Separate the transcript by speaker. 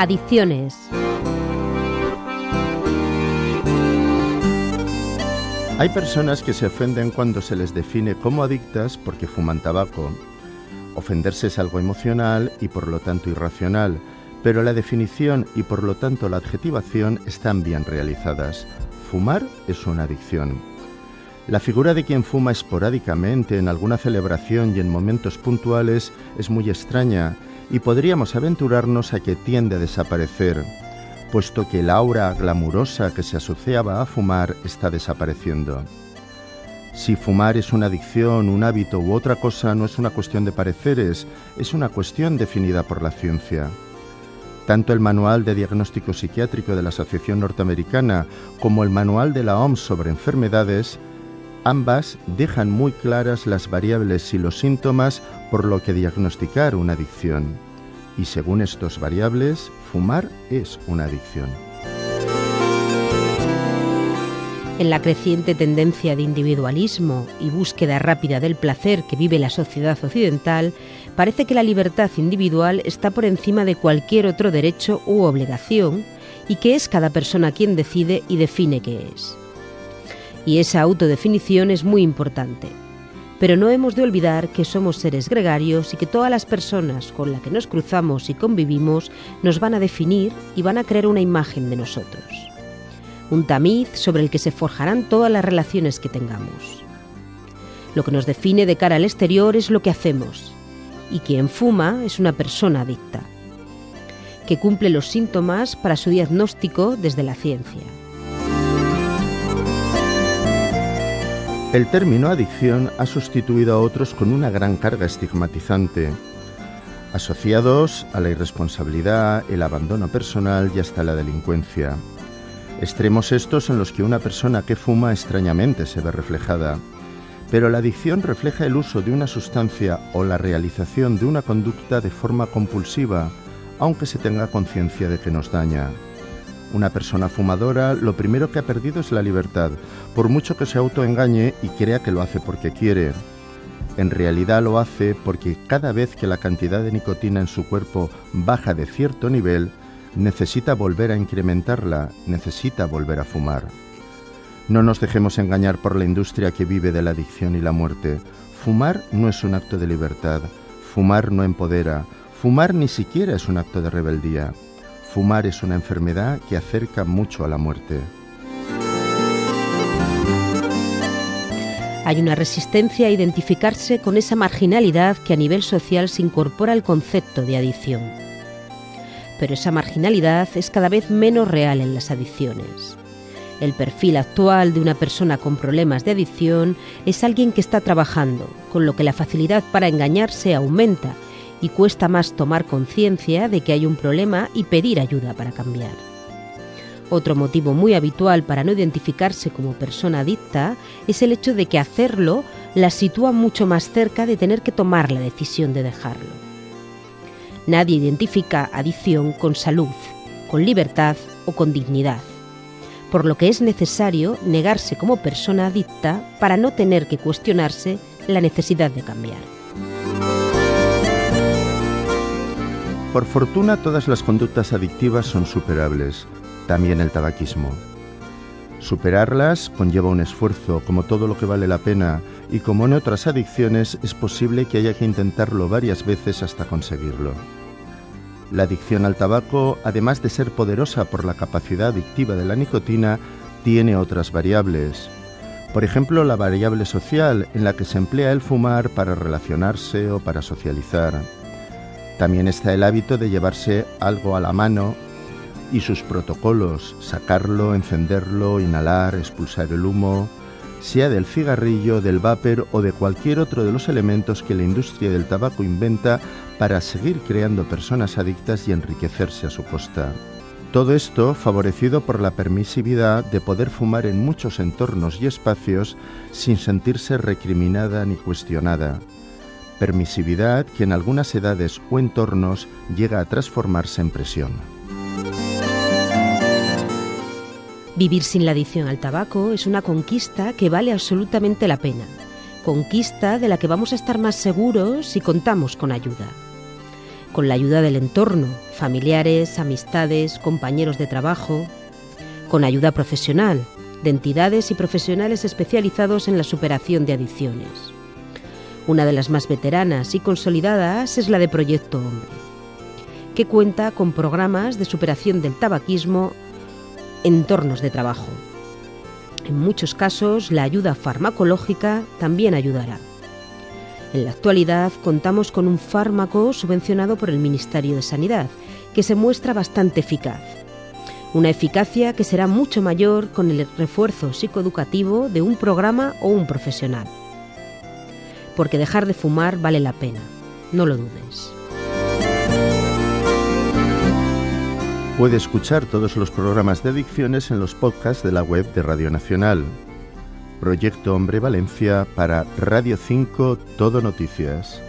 Speaker 1: Adicciones.
Speaker 2: Hay personas que se ofenden cuando se les define como adictas porque fuman tabaco. Ofenderse es algo emocional y por lo tanto irracional, pero la definición y por lo tanto la adjetivación están bien realizadas. Fumar es una adicción. La figura de quien fuma esporádicamente en alguna celebración y en momentos puntuales es muy extraña y podríamos aventurarnos a que tiende a desaparecer puesto que la aura glamurosa que se asociaba a fumar está desapareciendo. Si fumar es una adicción, un hábito u otra cosa no es una cuestión de pareceres, es una cuestión definida por la ciencia. Tanto el Manual de Diagnóstico Psiquiátrico de la Asociación Norteamericana como el Manual de la OMS sobre enfermedades, ambas dejan muy claras las variables y los síntomas por lo que diagnosticar una adicción y según estos variables, fumar es una adicción.
Speaker 1: En la creciente tendencia de individualismo y búsqueda rápida del placer que vive la sociedad occidental, parece que la libertad individual está por encima de cualquier otro derecho u obligación y que es cada persona quien decide y define qué es. Y esa autodefinición es muy importante pero no hemos de olvidar que somos seres gregarios y que todas las personas con las que nos cruzamos y convivimos nos van a definir y van a crear una imagen de nosotros. Un tamiz sobre el que se forjarán todas las relaciones que tengamos. Lo que nos define de cara al exterior es lo que hacemos, y quien fuma es una persona adicta, que cumple los síntomas para su diagnóstico desde la ciencia.
Speaker 2: El término adicción ha sustituido a otros con una gran carga estigmatizante, asociados a la irresponsabilidad, el abandono personal y hasta la delincuencia. Extremos estos en los que una persona que fuma extrañamente se ve reflejada. Pero la adicción refleja el uso de una sustancia o la realización de una conducta de forma compulsiva, aunque se tenga conciencia de que nos daña. Una persona fumadora lo primero que ha perdido es la libertad, por mucho que se autoengañe y crea que lo hace porque quiere. En realidad lo hace porque cada vez que la cantidad de nicotina en su cuerpo baja de cierto nivel, necesita volver a incrementarla, necesita volver a fumar. No nos dejemos engañar por la industria que vive de la adicción y la muerte. Fumar no es un acto de libertad, fumar no empodera, fumar ni siquiera es un acto de rebeldía. Fumar es una enfermedad que acerca mucho a la muerte.
Speaker 1: Hay una resistencia a identificarse con esa marginalidad que a nivel social se incorpora al concepto de adicción. Pero esa marginalidad es cada vez menos real en las adicciones. El perfil actual de una persona con problemas de adicción es alguien que está trabajando, con lo que la facilidad para engañarse aumenta y cuesta más tomar conciencia de que hay un problema y pedir ayuda para cambiar. Otro motivo muy habitual para no identificarse como persona adicta es el hecho de que hacerlo la sitúa mucho más cerca de tener que tomar la decisión de dejarlo. Nadie identifica adicción con salud, con libertad o con dignidad, por lo que es necesario negarse como persona adicta para no tener que cuestionarse la necesidad de cambiar.
Speaker 2: Por fortuna todas las conductas adictivas son superables, también el tabaquismo. Superarlas conlleva un esfuerzo, como todo lo que vale la pena, y como en otras adicciones es posible que haya que intentarlo varias veces hasta conseguirlo. La adicción al tabaco, además de ser poderosa por la capacidad adictiva de la nicotina, tiene otras variables. Por ejemplo, la variable social, en la que se emplea el fumar para relacionarse o para socializar. También está el hábito de llevarse algo a la mano y sus protocolos, sacarlo, encenderlo, inhalar, expulsar el humo, sea del cigarrillo, del vapor o de cualquier otro de los elementos que la industria del tabaco inventa para seguir creando personas adictas y enriquecerse a su costa. Todo esto favorecido por la permisividad de poder fumar en muchos entornos y espacios sin sentirse recriminada ni cuestionada permisividad que en algunas edades o entornos llega a transformarse en presión.
Speaker 1: Vivir sin la adicción al tabaco es una conquista que vale absolutamente la pena, conquista de la que vamos a estar más seguros si contamos con ayuda. con la ayuda del entorno, familiares, amistades, compañeros de trabajo, con ayuda profesional, de entidades y profesionales especializados en la superación de adicciones. Una de las más veteranas y consolidadas es la de Proyecto Hombre, que cuenta con programas de superación del tabaquismo en entornos de trabajo. En muchos casos, la ayuda farmacológica también ayudará. En la actualidad contamos con un fármaco subvencionado por el Ministerio de Sanidad, que se muestra bastante eficaz. Una eficacia que será mucho mayor con el refuerzo psicoeducativo de un programa o un profesional. Porque dejar de fumar vale la pena, no lo dudes.
Speaker 2: Puede escuchar todos los programas de adicciones en los podcasts de la web de Radio Nacional. Proyecto Hombre Valencia para Radio 5 Todo Noticias.